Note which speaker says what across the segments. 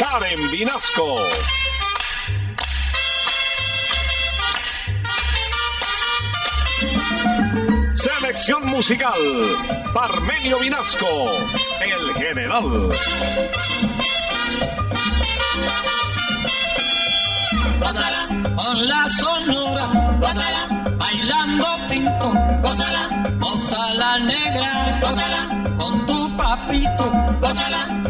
Speaker 1: Karen Vinasco. Selección musical, Parmenio Vinasco, el general.
Speaker 2: gózala, con la sonora, bailando pinto, gózala, gózala negra, gózala, con tu papito, gózala,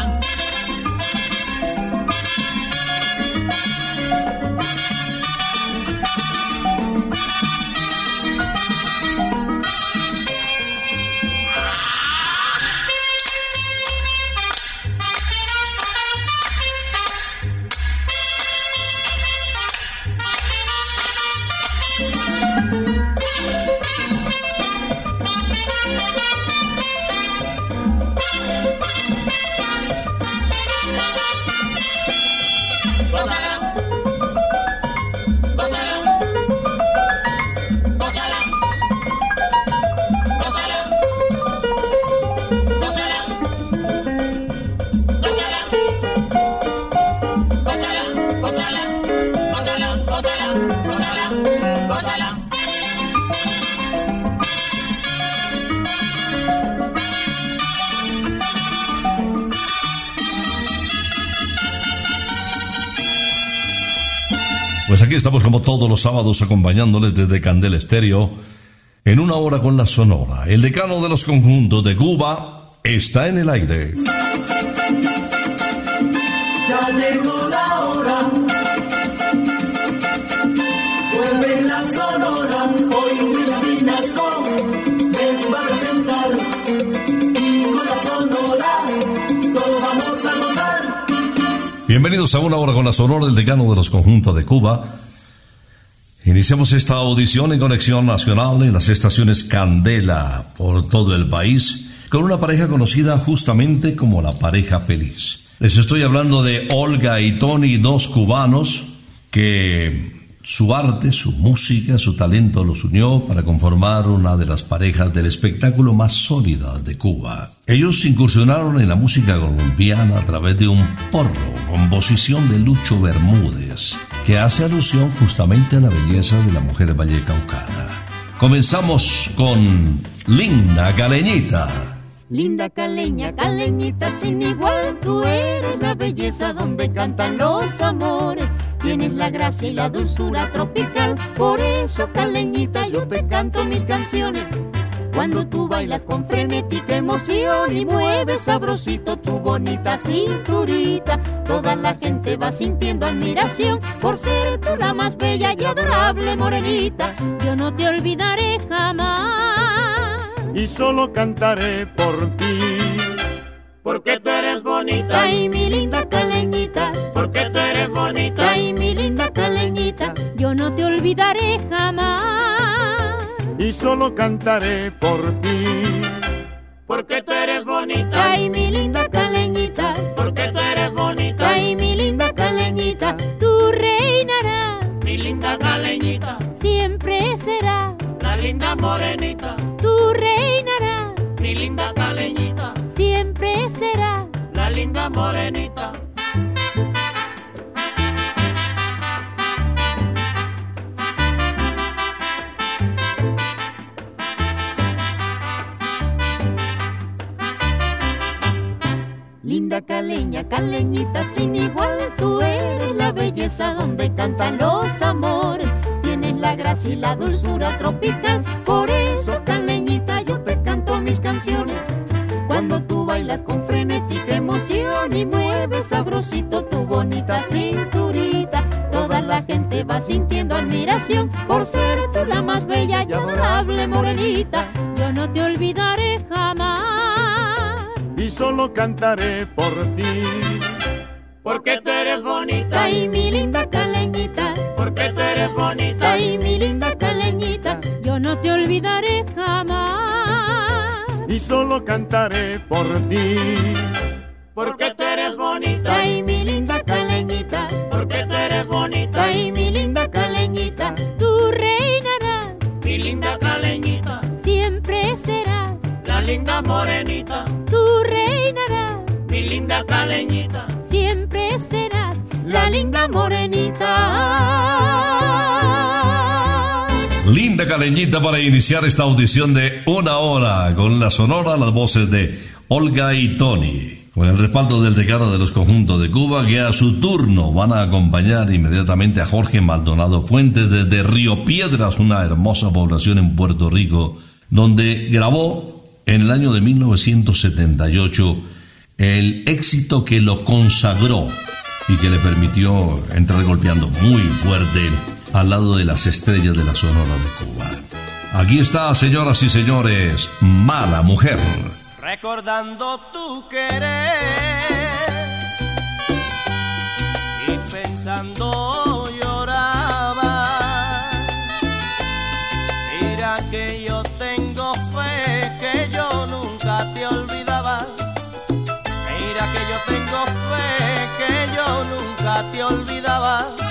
Speaker 3: Aquí estamos como todos los sábados acompañándoles desde Candel Estéreo en una hora con la Sonora. El decano de los conjuntos de Cuba está en el aire. Bienvenidos a una hora con la Sonora del decano de los conjuntos de Cuba. Iniciamos esta audición en conexión nacional en las estaciones Candela por todo el país con una pareja conocida justamente como la pareja feliz. Les estoy hablando de Olga y Tony, dos cubanos que su arte, su música, su talento los unió para conformar una de las parejas del espectáculo más sólida de Cuba. Ellos incursionaron en la música colombiana a través de un porro, composición de Lucho Bermúdez, que hace alusión justamente a la belleza de la mujer vallecaucana. Comenzamos con Linda Caleñita.
Speaker 4: Linda caleña, caleñita sin igual, tú eres la belleza donde cantan los amores. Tienes la gracia y la dulzura tropical, por eso caleñita yo te canto mis canciones. Cuando tú bailas con frenética emoción y mueves sabrosito tu bonita cinturita, toda la gente va sintiendo admiración por ser tú la más bella y adorable morenita. Yo no te olvidaré jamás.
Speaker 5: Y solo cantaré por ti.
Speaker 6: Porque tú eres bonita.
Speaker 4: Ay, mi linda caleñita.
Speaker 6: Porque tú eres bonita.
Speaker 4: Ay, mi linda caleñita. Yo no te olvidaré jamás.
Speaker 5: Y solo cantaré por ti.
Speaker 6: Porque tú eres bonita.
Speaker 4: Ay, mi linda caleñita.
Speaker 6: Porque tú eres bonita.
Speaker 4: Ay, mi linda caleñita. Tú reinarás.
Speaker 6: Mi linda caleñita.
Speaker 4: Siempre serás.
Speaker 6: La linda morenita.
Speaker 4: Tú reinarás.
Speaker 6: Mi linda caleñita. Linda morenita.
Speaker 4: Linda caleña, caleñita sin igual, tú eres la belleza donde cantan los amores. Tienes la gracia y la dulzura tropical, por eso caleñita y mueves sabrosito tu bonita cinturita, toda la gente va sintiendo admiración por ser tú la más bella y adorable morenita. Yo no te olvidaré jamás.
Speaker 5: Y solo cantaré por ti.
Speaker 6: Porque tú eres bonita.
Speaker 4: Ay, mi linda caleñita.
Speaker 6: Porque tú eres bonita.
Speaker 4: Ay, mi linda caleñita. Yo no te olvidaré jamás.
Speaker 5: Y solo cantaré por ti.
Speaker 6: Porque tú eres bonita.
Speaker 4: Ay, mi linda caleñita.
Speaker 6: Porque tú eres bonita.
Speaker 4: Ay, mi linda caleñita. Tú reinarás.
Speaker 6: Mi linda caleñita.
Speaker 4: Siempre serás.
Speaker 6: La linda morenita.
Speaker 4: Tú reinarás.
Speaker 6: Mi linda caleñita.
Speaker 4: Siempre serás. La linda morenita.
Speaker 3: Linda caleñita para iniciar esta audición de una hora con la sonora, las voces de Olga y Tony. Con el respaldo del decano de los conjuntos de Cuba, que a su turno van a acompañar inmediatamente a Jorge Maldonado Fuentes desde Río Piedras, una hermosa población en Puerto Rico, donde grabó en el año de 1978 el éxito que lo consagró y que le permitió entrar golpeando muy fuerte al lado de las estrellas de la Sonora de Cuba. Aquí está, señoras y señores, Mala Mujer.
Speaker 7: Recordando tu querer y pensando lloraba. Mira que yo tengo fe que yo nunca te olvidaba. Mira que yo tengo fe que yo nunca te olvidaba.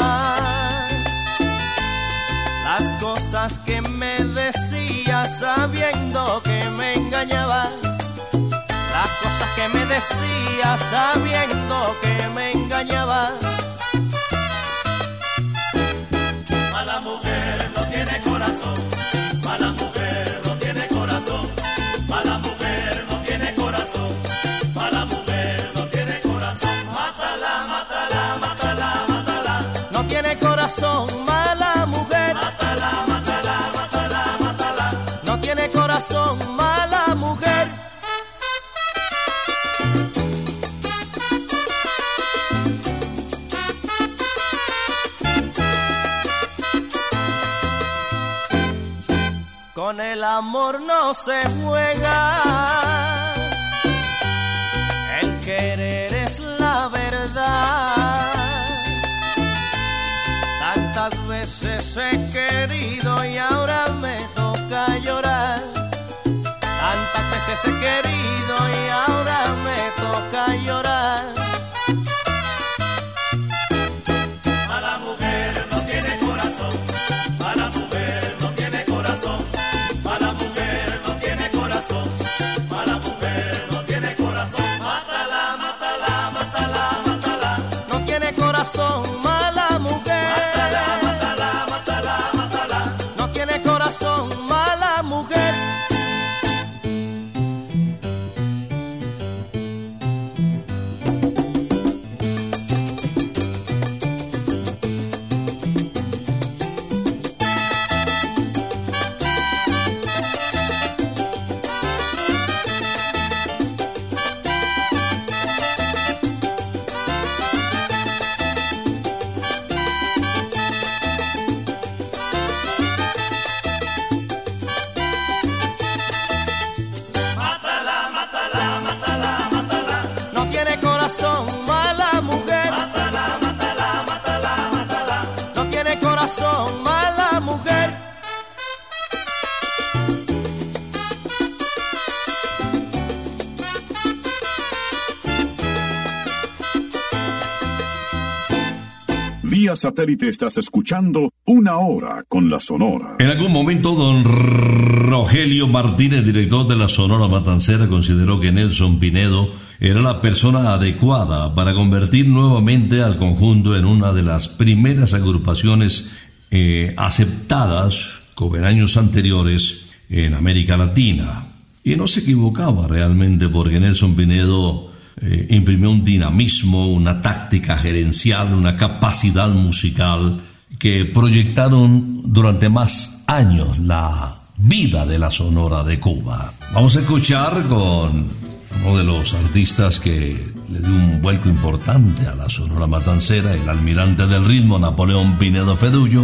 Speaker 7: Cosas que me decías sabiendo que me engañabas. Las cosas que me decías sabiendo que me engañabas. El amor no se juega. El querer es la verdad. Tantas veces he querido y ahora me toca llorar. Tantas veces he querido y ahora me toca llorar.
Speaker 8: Satélite estás escuchando Una Hora con la Sonora.
Speaker 3: En algún momento, don Rogelio Martínez, director de la Sonora Matancera, consideró que Nelson Pinedo era la persona adecuada para convertir nuevamente al conjunto en una de las primeras agrupaciones eh, aceptadas, como en años anteriores, en América Latina. Y no se equivocaba realmente porque Nelson Pinedo eh, imprimió un dinamismo, una táctica gerencial, una capacidad musical que proyectaron durante más años la vida de la Sonora de Cuba. Vamos a escuchar con uno de los artistas que le dio un vuelco importante a la Sonora Matancera, el almirante del ritmo Napoleón Pinedo Fedullo,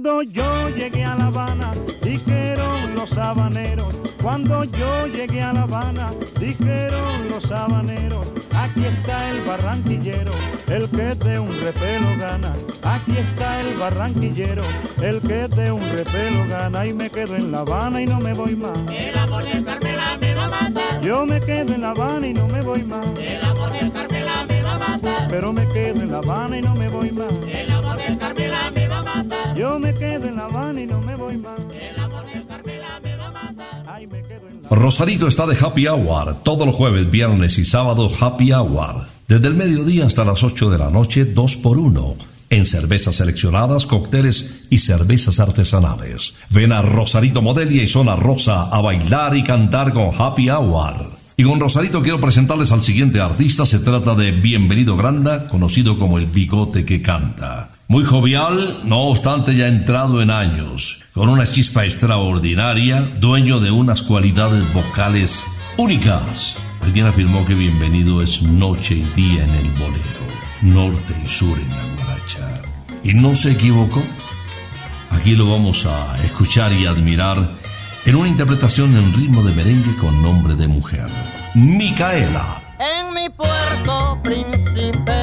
Speaker 9: Cuando yo llegué a La Habana, dijeron los habaneros. Cuando yo llegué a La Habana, dijeron los habaneros. Aquí está el barranquillero, el que de un repelo gana. Aquí está el barranquillero, el que de un repelo gana. Y me quedo en La Habana y no me voy más.
Speaker 6: El amor del Carmela me va a matar.
Speaker 9: Yo me quedo en La Habana y no me voy más.
Speaker 6: El amor del Carmela me va a matar.
Speaker 9: Pero me quedo en La Habana y no me voy más.
Speaker 6: El amor
Speaker 9: Yo me quedo
Speaker 3: Rosarito está de Happy Hour, todos los jueves, viernes y sábados Happy Hour. Desde el mediodía hasta las 8 de la noche, 2 por 1 En cervezas seleccionadas, cócteles y cervezas artesanales. Ven a Rosarito Modelia y Zona Rosa a bailar y cantar con Happy Hour. Y con Rosarito quiero presentarles al siguiente artista. Se trata de Bienvenido Granda, conocido como el bigote que canta. Muy jovial, no obstante ya entrado en años, con una chispa extraordinaria, dueño de unas cualidades vocales únicas. Alguien afirmó que Bienvenido es noche y día en el bolero, norte y sur en la guaracha. Y no se equivocó. Aquí lo vamos a escuchar y admirar en una interpretación en ritmo de merengue con nombre de mujer. Micaela.
Speaker 10: En mi puerto, príncipe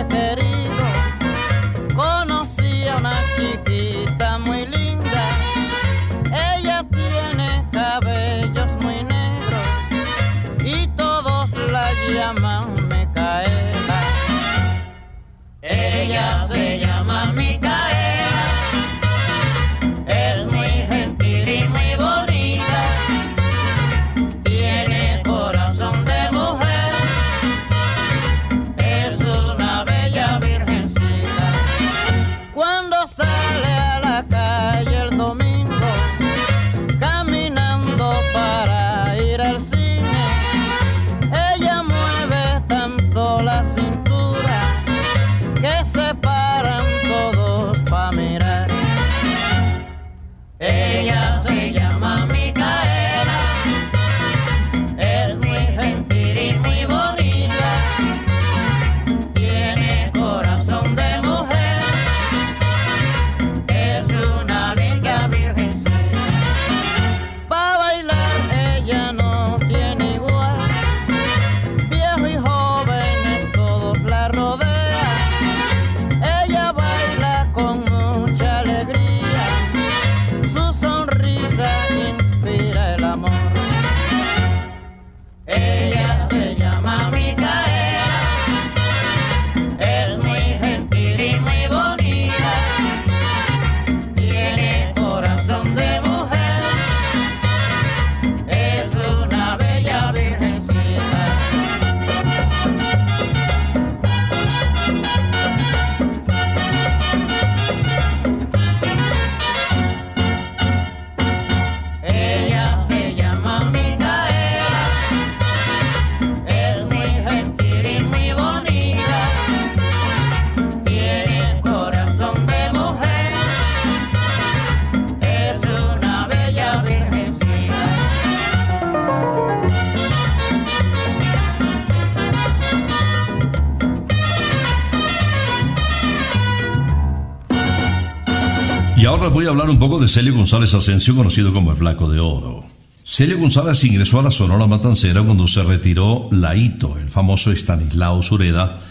Speaker 3: hablar un poco de Celio González Asensio, conocido como el Flaco de Oro. Celio González ingresó a la Sonora Matancera cuando se retiró Laito, el famoso Estanislao Sureda,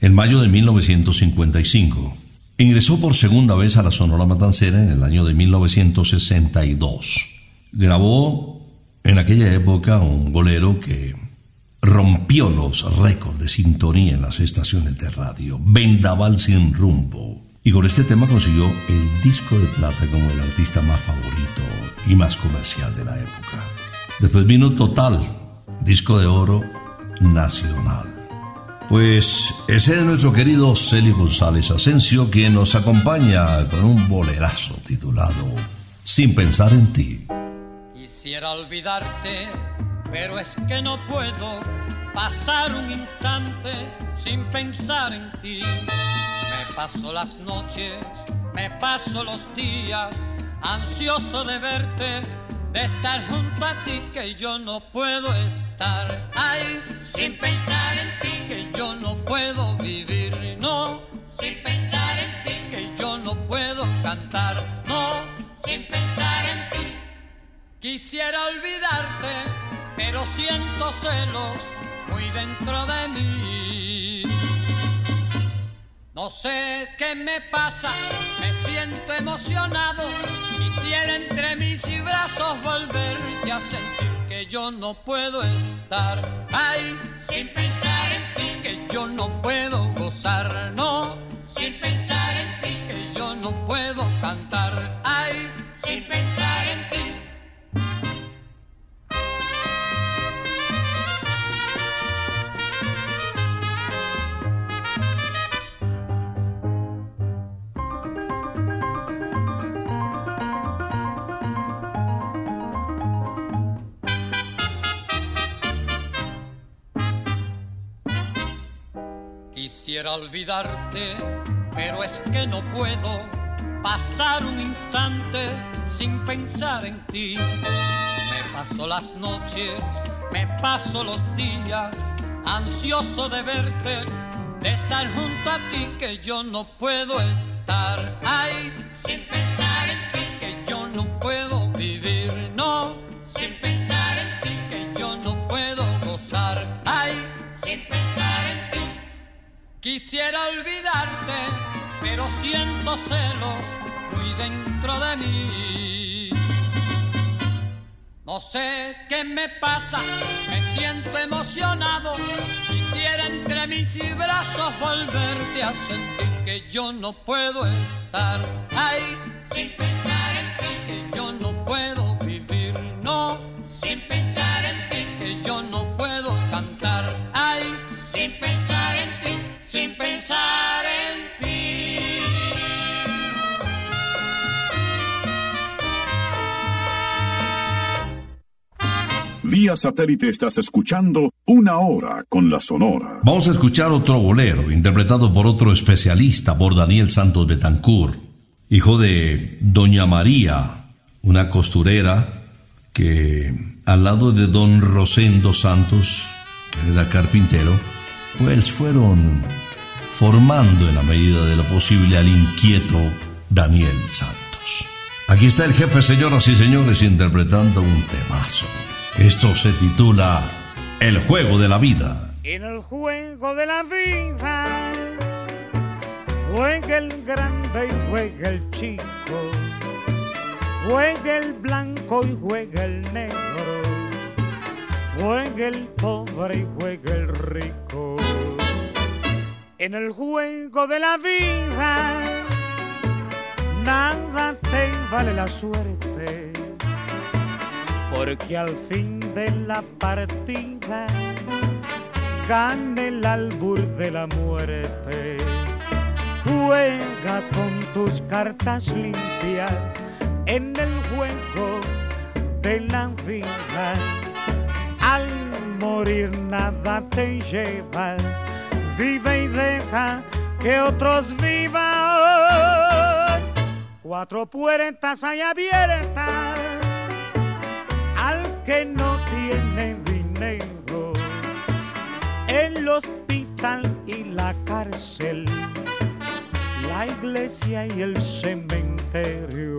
Speaker 3: en mayo de 1955. Ingresó por segunda vez a la Sonora Matancera en el año de 1962. Grabó en aquella época un bolero que rompió los récords de sintonía en las estaciones de radio, Vendaval sin rumbo. Y con este tema consiguió el disco de plata como el artista más favorito y más comercial de la época. Después vino Total, disco de oro nacional. Pues ese es nuestro querido Celio González Asensio, quien nos acompaña con un bolerazo titulado Sin pensar en ti.
Speaker 2: Quisiera olvidarte, pero es que no puedo pasar un instante sin pensar en ti. Paso las noches, me paso los días, ansioso de verte, de estar junto a ti que yo no puedo estar. Ay, sin pensar en ti que yo no puedo vivir, no. Sin pensar en ti que yo no puedo cantar, no. Sin pensar en ti. Quisiera olvidarte, pero siento celos muy dentro de mí. No sé qué me pasa, me siento emocionado. Quisiera entre mis y brazos volverte a sentir que yo no puedo estar. Ay, sin pensar en ti, que yo no puedo gozar, no. Sin pensar en ti, que yo no puedo cantar. Quisiera olvidarte, pero es que no puedo pasar un instante sin pensar en ti. Me paso las noches, me paso los días, ansioso de verte, de estar junto a ti, que yo no puedo estar ahí sin pensar en ti, que yo no puedo vivir, no, Quisiera olvidarte, pero siento celos muy dentro de mí. No sé qué me pasa, me siento emocionado. Quisiera entre mis brazos volverte a sentir que yo no puedo estar ahí. Sin pensar en ti, que yo no puedo vivir, no, sin pensar en ti, que yo no puedo cantar ahí. Sin pensar en ti, sin pensar en ti.
Speaker 8: Vía satélite estás escuchando una hora con la Sonora.
Speaker 3: Vamos a escuchar otro bolero, interpretado por otro especialista, por Daniel Santos Betancourt, hijo de Doña María, una costurera que al lado de don Rosendo Santos, que era carpintero, pues fueron formando en la medida de lo posible al inquieto Daniel Santos. Aquí está el jefe, señoras y señores, interpretando un temazo. Esto se titula El juego de la vida.
Speaker 11: En el juego de la vida juega el grande y juega el chico, juega el blanco y juega el negro, juega el pobre y juega el rico. En el juego de la vida nada te vale la suerte porque al fin de la partida gana el albur de la muerte. Juega con tus cartas limpias en el juego de la vida. Al morir nada te llevas, vive y deja que otros vivan. Cuatro puertas hay abiertas al que no tiene dinero, el hospital y la cárcel, la iglesia y el cementerio.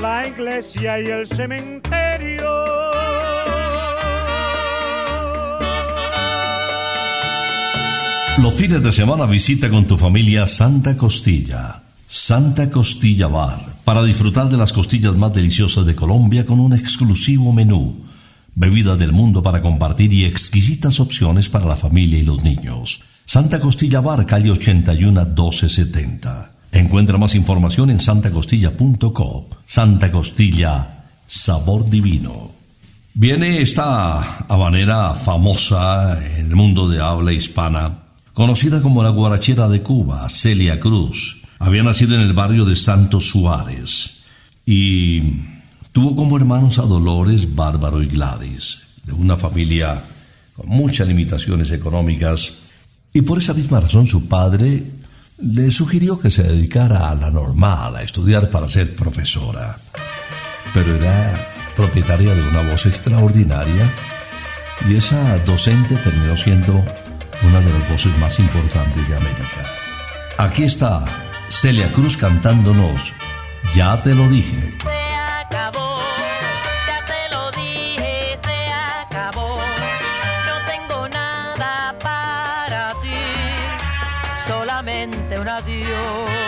Speaker 11: la iglesia y el cementerio.
Speaker 3: Los fines de semana visita con tu familia Santa Costilla. Santa Costilla Bar, para disfrutar de las costillas más deliciosas de Colombia con un exclusivo menú, bebida del mundo para compartir y exquisitas opciones para la familia y los niños. Santa Costilla Bar, calle 81 1270. Encuentra más información en santacostilla.com. Santa Costilla, sabor divino. Viene esta habanera famosa en el mundo de habla hispana, conocida como la guarachera de Cuba, Celia Cruz. Había nacido en el barrio de Santos Suárez y Tuvo como hermanos a Dolores, Bárbaro y Gladys, de una familia con muchas limitaciones económicas, y por esa misma razón su padre le sugirió que se dedicara a la normal, a estudiar para ser profesora. Pero era propietaria de una voz extraordinaria y esa docente terminó siendo una de las voces más importantes de América. Aquí está Celia Cruz cantándonos Ya te lo dije.
Speaker 12: Solamente un adiós.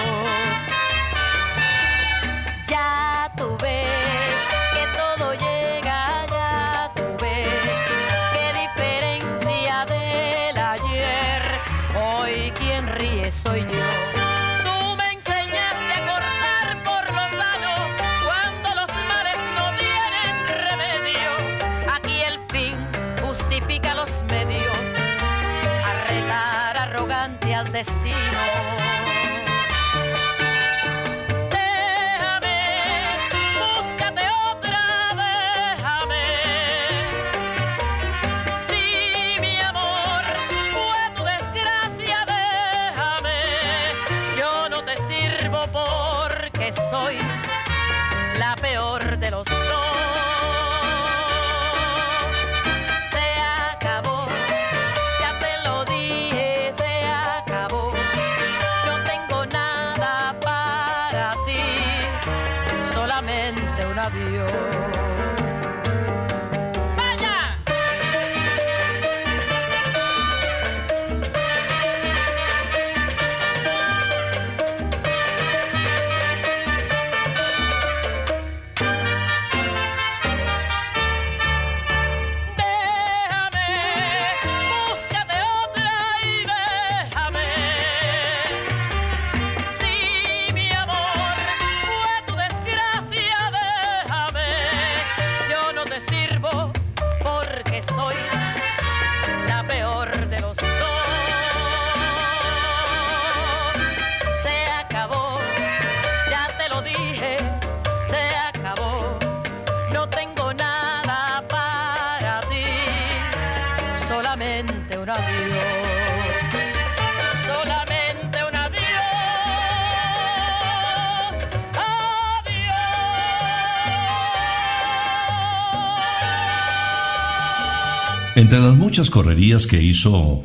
Speaker 3: Entre las muchas correrías que hizo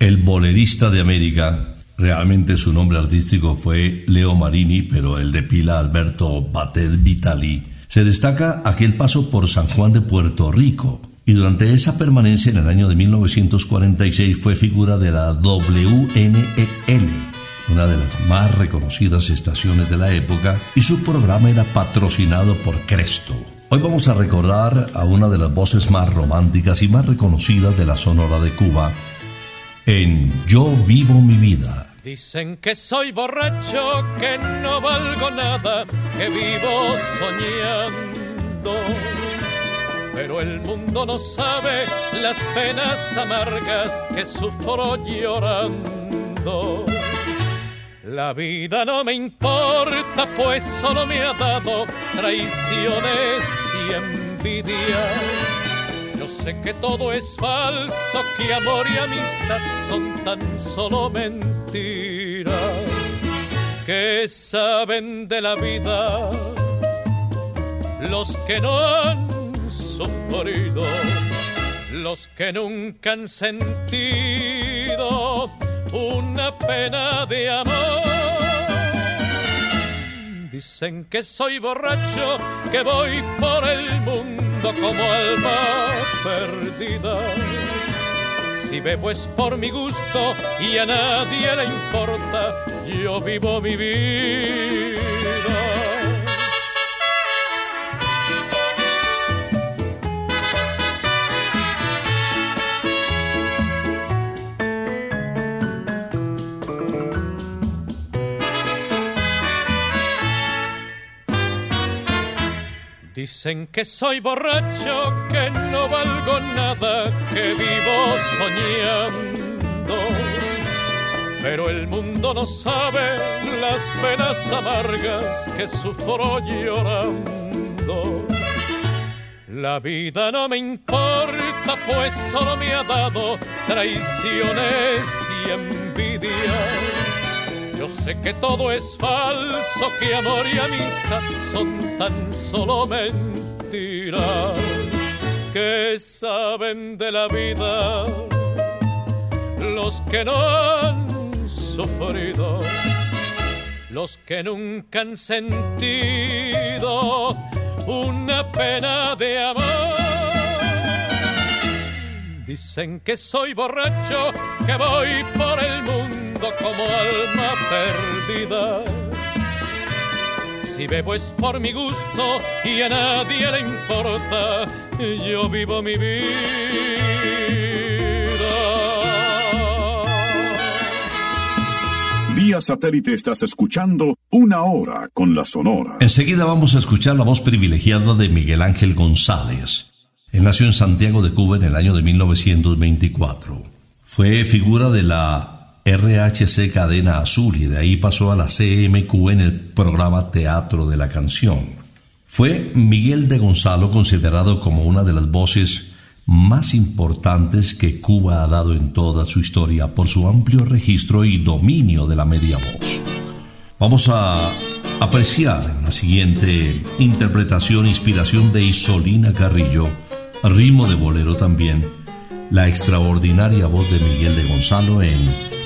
Speaker 3: el bolerista de América, realmente su nombre artístico fue Leo Marini, pero el de pila Alberto Batet Vitali, se destaca aquel paso por San Juan de Puerto Rico. Y durante esa permanencia en el año de 1946 fue figura de la WNEL, una de las más reconocidas estaciones de la época, y su programa era patrocinado por Cresto. Hoy vamos a recordar a una de las voces más románticas y más reconocidas de la Sonora de Cuba en Yo vivo mi vida.
Speaker 13: Dicen que soy borracho, que no valgo nada, que vivo soñando. Pero el mundo no sabe las penas amargas que sufro llorando. La vida no me importa, pues solo me ha dado traiciones y envidias. Yo sé que todo es falso, que amor y amistad son tan solo mentiras. Que saben de la vida los que no han sufrido, los que nunca han sentido una pena de amor. Dicen que soy borracho, que voy por el mundo como alma perdida. Si bebo es por mi gusto y a nadie le importa, yo vivo mi vida. Dicen que soy borracho, que no valgo nada, que vivo soñando. Pero el mundo no sabe las penas amargas que sufro llorando. La vida no me importa, pues solo me ha dado traiciones y envidias. Yo sé que todo es falso, que amor y amistad son tan solo mentiras que saben de la vida los que no han sufrido, los que nunca han sentido una pena de amor. Dicen que soy borracho, que voy por el mundo como alma perdida. Si bebo es por mi gusto y a nadie le importa, yo vivo mi vida.
Speaker 8: Vía satélite estás escuchando una hora con la Sonora.
Speaker 3: Enseguida vamos a escuchar la voz privilegiada de Miguel Ángel González. Él nació en Santiago de Cuba en el año de 1924. Fue figura de la RHC Cadena Azul y de ahí pasó a la CMQ en el programa Teatro de la Canción. Fue Miguel de Gonzalo considerado como una de las voces más importantes que Cuba ha dado en toda su historia por su amplio registro y dominio de la media voz. Vamos a apreciar en la siguiente interpretación, inspiración de Isolina Carrillo, ritmo de bolero también, la extraordinaria voz de Miguel de Gonzalo en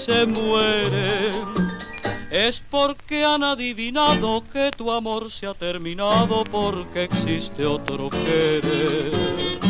Speaker 14: se mueren, es porque han adivinado que tu amor se ha terminado porque existe otro querer.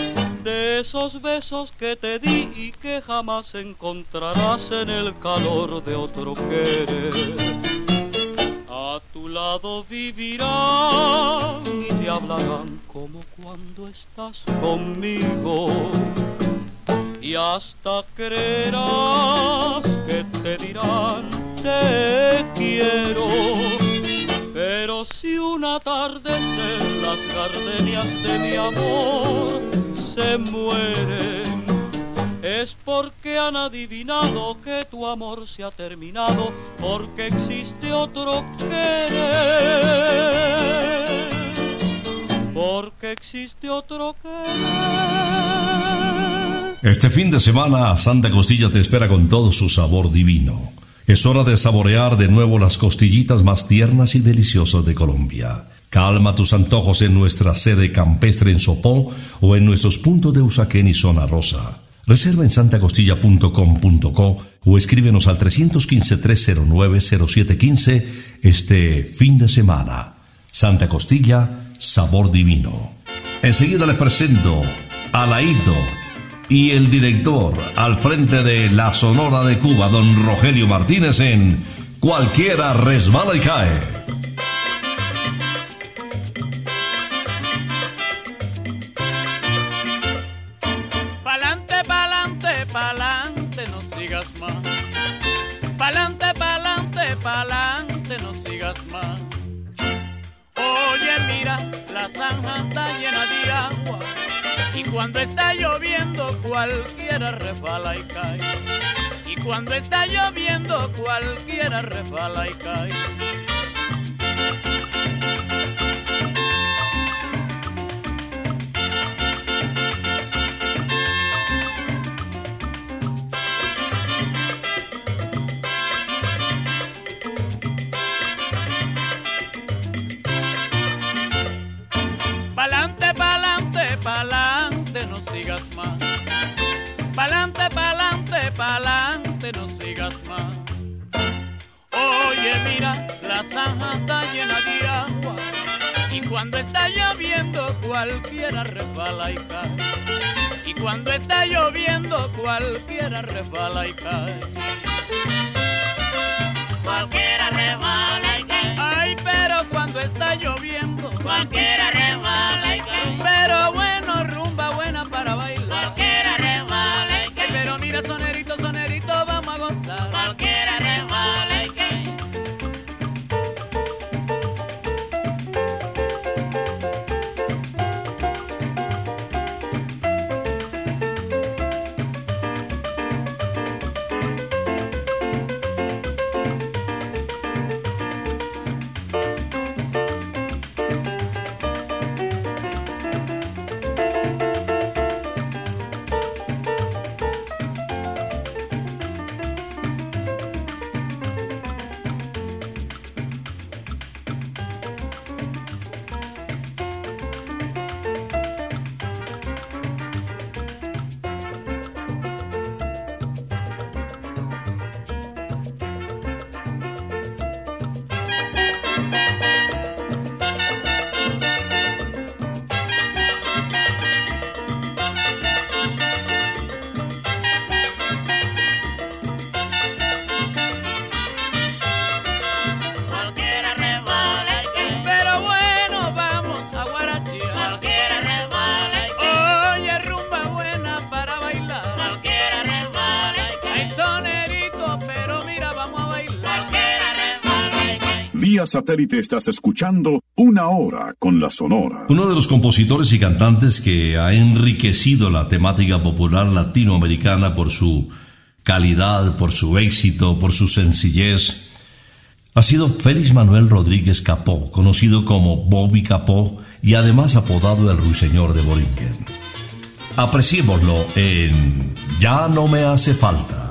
Speaker 14: De esos besos que te di y que jamás encontrarás en el calor de otro querer. A tu lado vivirán y te hablarán como cuando estás conmigo. Y hasta creerás que te dirán te quiero. Pero si una tarde las gardenias de mi amor se mueren, es porque han adivinado que tu amor se ha terminado, porque existe otro querer, porque existe otro querer.
Speaker 3: Este fin de semana Santa Costilla te espera con todo su sabor divino. Es hora de saborear de nuevo las costillitas más tiernas y deliciosas de Colombia. Calma tus antojos en nuestra sede campestre en Sopó o en nuestros puntos de Usaquén y Zona Rosa. Reserva en santacostilla.com.co o escríbenos al 315-309-0715 este fin de semana. Santa Costilla, sabor divino. Enseguida les presento a Laito y el director al frente de la Sonora de Cuba, don Rogelio Martínez en Cualquiera resbala y cae.
Speaker 15: La zanja está llena de agua. Y cuando está lloviendo cualquiera resbala y cae. Y cuando está lloviendo cualquiera resbala y cae. Cuando está lloviendo, cualquiera resbala y cae. Y cuando está lloviendo, cualquiera resbala y cae.
Speaker 6: Cualquiera resbala y cae.
Speaker 15: Ay, pero cuando está lloviendo,
Speaker 6: Cualquiera resbala y cae.
Speaker 15: Pero bueno, rumba buena para bailar.
Speaker 6: Cualquiera resbala y
Speaker 15: Ay,
Speaker 6: cae.
Speaker 15: pero mira, sonerito,
Speaker 8: Satélite estás escuchando Una Hora con la Sonora.
Speaker 3: Uno de los compositores y cantantes que ha enriquecido la temática popular latinoamericana por su calidad, por su éxito, por su sencillez, ha sido Félix Manuel Rodríguez Capó, conocido como Bobby Capó y además apodado el Ruiseñor de Borinquen. Apreciémoslo en Ya no me hace falta.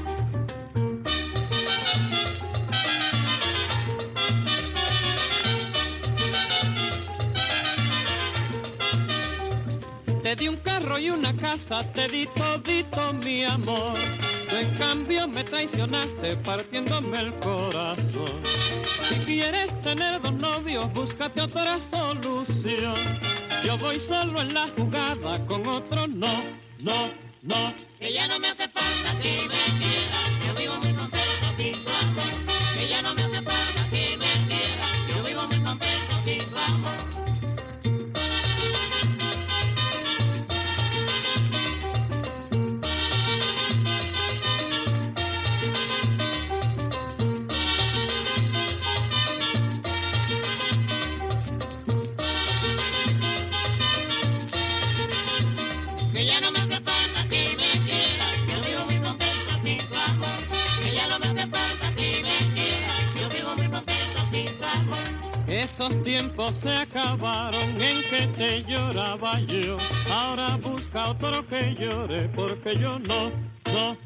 Speaker 16: Te di un carro y una casa, te di todito mi amor. Tú en cambio me traicionaste partiéndome el corazón. Si quieres tener dos novios, búscate otra solución. Yo voy solo en la jugada, con otro no, no, no.
Speaker 6: Que ya no me hace falta que me quiera, yo vivo muy contento sin tu amor. Que ya no me
Speaker 16: se acabaron en que te lloraba yo. Ahora busca otro que llore porque yo no, no,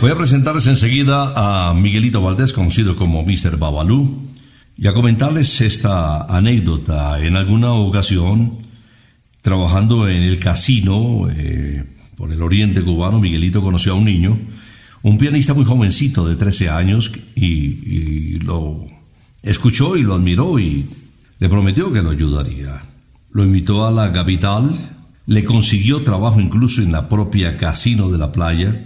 Speaker 3: Voy a presentarles enseguida a Miguelito Valdés, conocido como Mr. Babalú, y a comentarles esta anécdota. En alguna ocasión, trabajando en el casino eh, por el oriente cubano, Miguelito conoció a un niño, un pianista muy jovencito de 13 años, y, y lo escuchó y lo admiró y le prometió que lo ayudaría. Lo invitó a la capital, le consiguió trabajo incluso en la propia casino de la playa,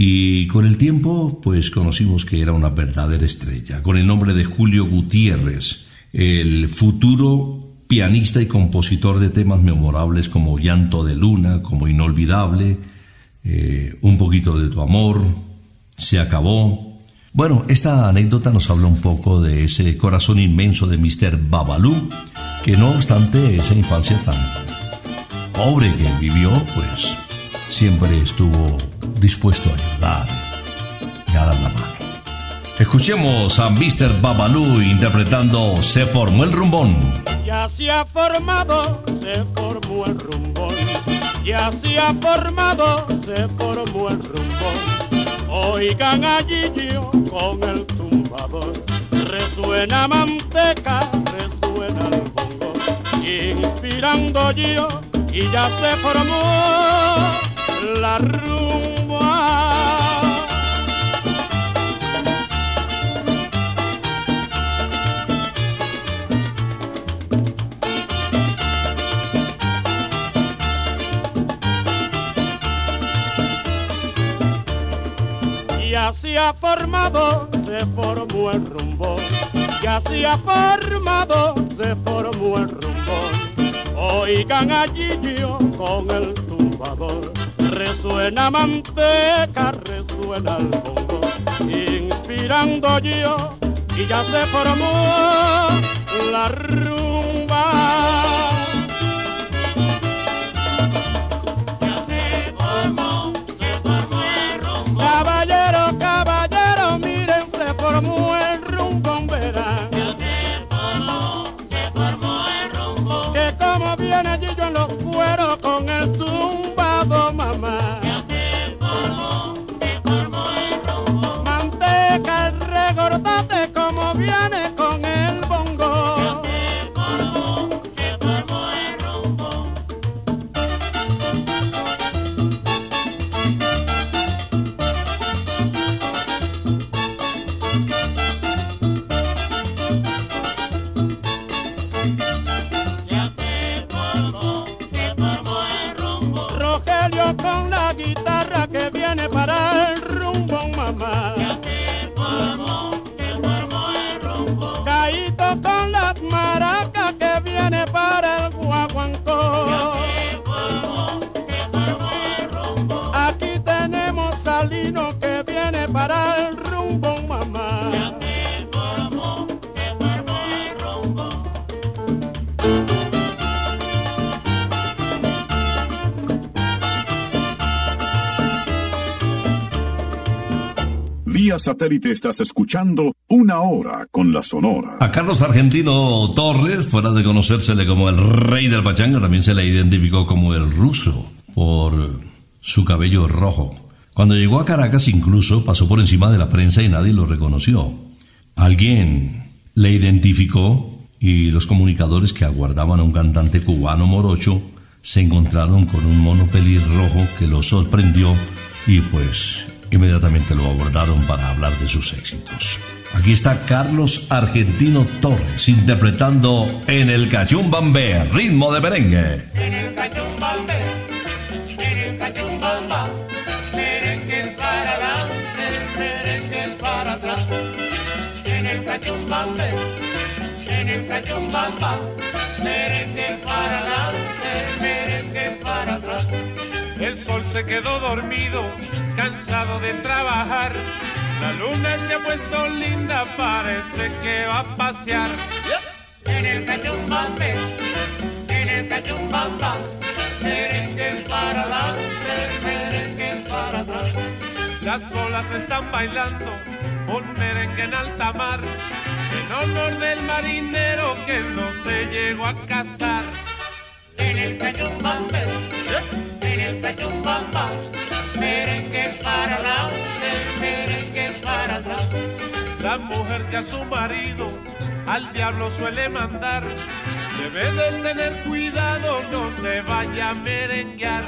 Speaker 3: y con el tiempo, pues conocimos que era una verdadera estrella, con el nombre de Julio Gutiérrez, el futuro pianista y compositor de temas memorables como Llanto de Luna, como Inolvidable, eh, Un poquito de tu amor, Se acabó. Bueno, esta anécdota nos habla un poco de ese corazón inmenso de Mr. Babalú, que no obstante esa infancia tan pobre que vivió, pues siempre estuvo dispuesto a ayudar y a dar la mano. Escuchemos a Mr. Babalú interpretando Se formó el rumbón.
Speaker 17: Ya se ha formado, se formó el rumbón. Ya se ha formado, se formó el rumbón. Oigan allí yo con el tumbador. Resuena manteca, resuena el bongo. Inspirando yo y ya se formó la rumba. Ya se ha formado, se formó el rumbo. Ya se ha formado, se formó el rumbo. Oigan allí yo con el tumbador. Resuena manteca, resuena el bongo. Inspirando yo y ya se formó la rumba.
Speaker 8: Satélite estás escuchando Una Hora con la Sonora.
Speaker 3: A Carlos Argentino Torres, fuera de conocérsele como el rey del pachanga, también se le identificó como el ruso por su cabello rojo. Cuando llegó a Caracas incluso pasó por encima de la prensa y nadie lo reconoció. Alguien le identificó y los comunicadores que aguardaban a un cantante cubano morocho se encontraron con un mono pelirrojo que lo sorprendió y pues inmediatamente lo abordaron para hablar de sus éxitos. Aquí está Carlos Argentino Torres interpretando en el cachumbambé, ritmo de merengue.
Speaker 18: En el cachumbambe, en el cachumbamba, merengue para adelante, merengue para atrás. En el cachumbambe, en el cachumbamba, merengue para adelante, merengue para atrás.
Speaker 17: El
Speaker 19: sol se quedó dormido, cansado de trabajar. La luna se ha puesto linda, parece que va a pasear.
Speaker 6: En el cachumbambe, en el cachumbamba, merengue para adelante, merengue para atrás.
Speaker 19: Las olas están bailando un merengue en alta mar, en honor del marinero que no se llegó a casar.
Speaker 6: En el cachumbambe, en el cachumbamba, merengue para adelante, merengue para atrás.
Speaker 19: La mujer que a su marido al diablo suele mandar, debe de tener cuidado, no se vaya a merenguear.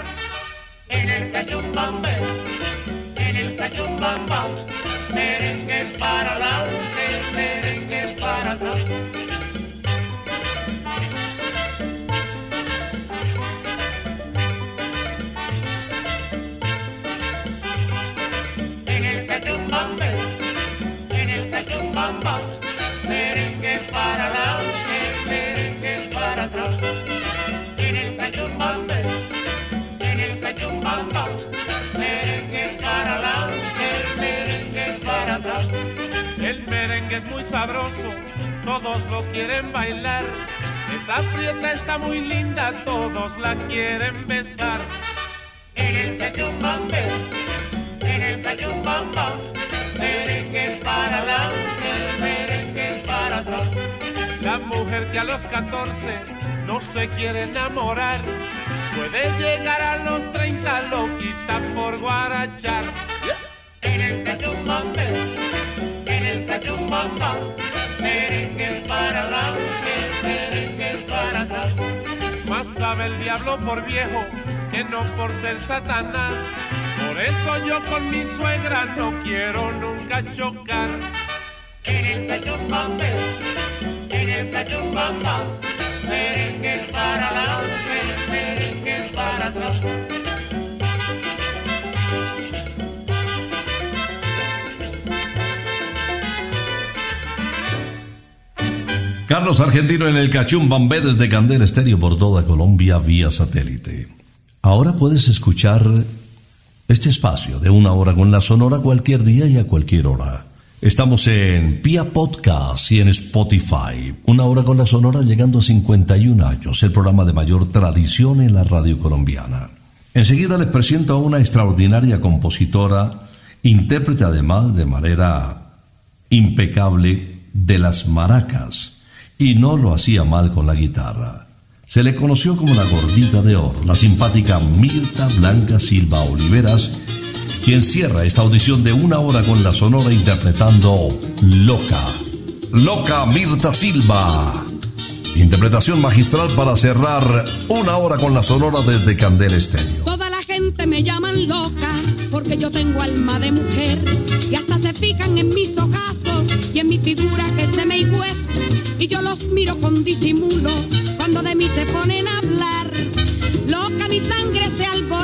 Speaker 6: En el cachumbambe, en el cachumbamba, merengue para adelante, merengue para atrás. El cachumbamba, merengue para adelante, merengue para atrás. En el cachumbambe, en el cachumbamba, merengue para adelante, merengue para atrás.
Speaker 19: El merengue es muy sabroso, todos lo quieren bailar. Esa prieta está muy linda, todos la quieren besar.
Speaker 6: En el cachumbambe, en el cachumbamba, merengue para adelante, merengue para atrás.
Speaker 19: La mujer que a los 14 no se quiere enamorar, puede llegar a los 30 loquita por guarachar.
Speaker 6: En el cachumbambe, en el cachumbamba, merengue para adelante, merengue para atrás.
Speaker 19: Más sabe el diablo por viejo que no por ser Satanás. Eso yo con mi suegra no quiero nunca chocar.
Speaker 6: En el cachumbambe, en el cachumbamba, merengue para adelante, merengue para atrás.
Speaker 3: Carlos Argentino en el Cachumbambé desde Candel Estéreo por toda Colombia vía satélite. Ahora puedes escuchar este espacio de una hora con la Sonora cualquier día y a cualquier hora. Estamos en Pia Podcast y en Spotify. Una hora con la Sonora llegando a 51 años, el programa de mayor tradición en la radio colombiana. Enseguida les presento a una extraordinaria compositora, intérprete además de manera impecable de las maracas, y no lo hacía mal con la guitarra. Se le conoció como la gordita de oro, la simpática Mirta Blanca Silva Oliveras, quien cierra esta audición de una hora con la sonora interpretando Loca. Loca Mirta Silva. Interpretación magistral para cerrar una hora con la sonora desde Candel Estéreo.
Speaker 20: Toda la gente me llaman loca porque yo tengo alma de mujer y hasta se fijan en mis ojazos y en mi figura que de May West y yo los miro con disimulo cuando de mí se ponen a hablar. Loca mi sangre se alborota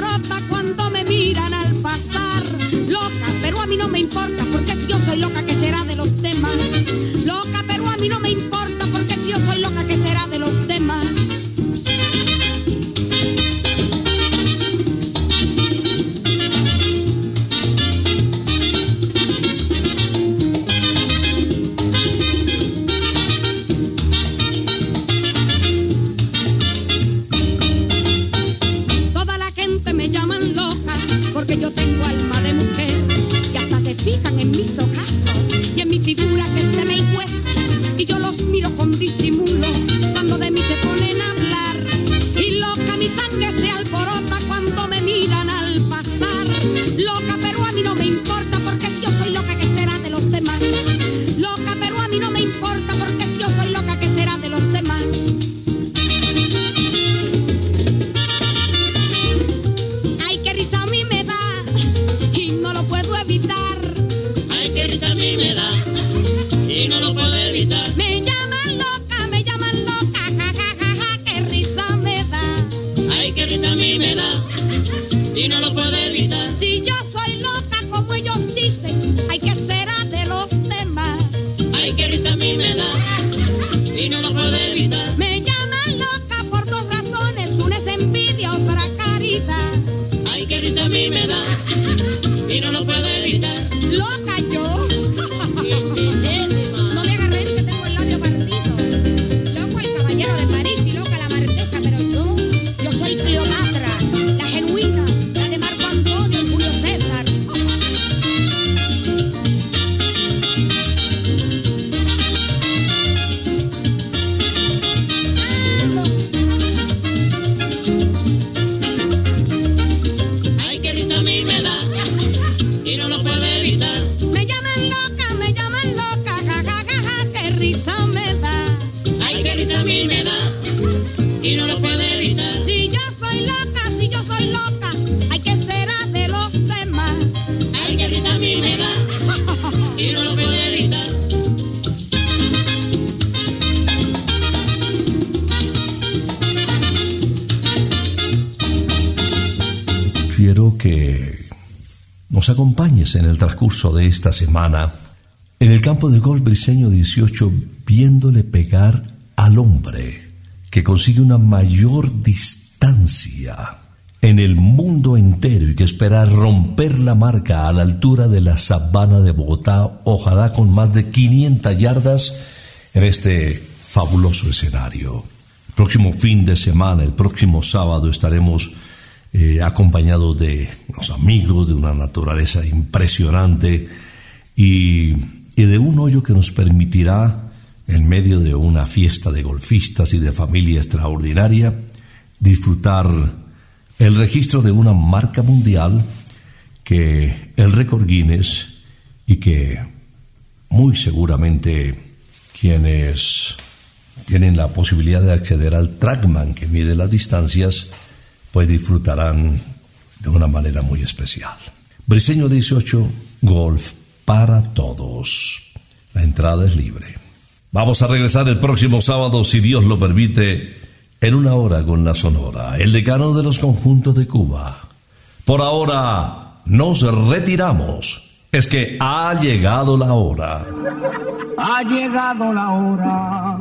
Speaker 3: transcurso de esta semana en el campo de golf Briseño 18 viéndole pegar al hombre que consigue una mayor distancia en el mundo entero y que espera romper la marca a la altura de la sabana de Bogotá, ojalá con más de 500 yardas en este fabuloso escenario. El próximo fin de semana, el próximo sábado, estaremos eh, acompañados de los amigos, de una naturaleza impresionante y, de un hoyo que nos permitirá, en medio de una fiesta de golfistas y de familia extraordinaria, disfrutar el registro de una marca mundial que el récord Guinness y que muy seguramente quienes tienen la posibilidad de acceder al trackman que mide las distancias, pues disfrutarán de una manera muy especial. Briseño 18, golf para todos. La entrada es libre. Vamos a regresar el próximo sábado, si Dios lo permite, en una hora con la Sonora, el decano de los conjuntos de Cuba. Por ahora, nos retiramos. Es que ha llegado la hora.
Speaker 21: Ha llegado la hora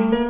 Speaker 2: Gózala,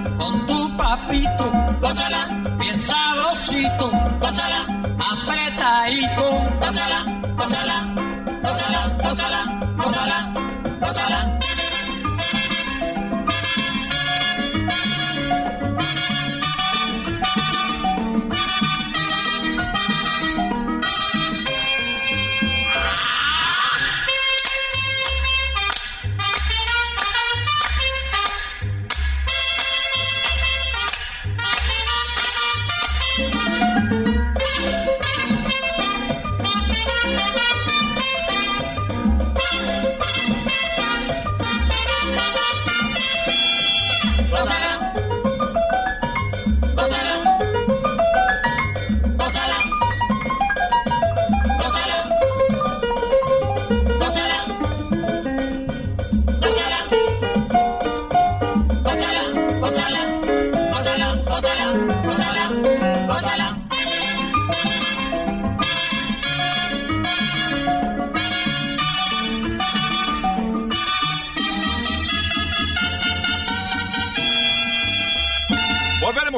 Speaker 2: papito, gózala. bien sabrosito, gózala. apretadito, gózala, gózala, gózala,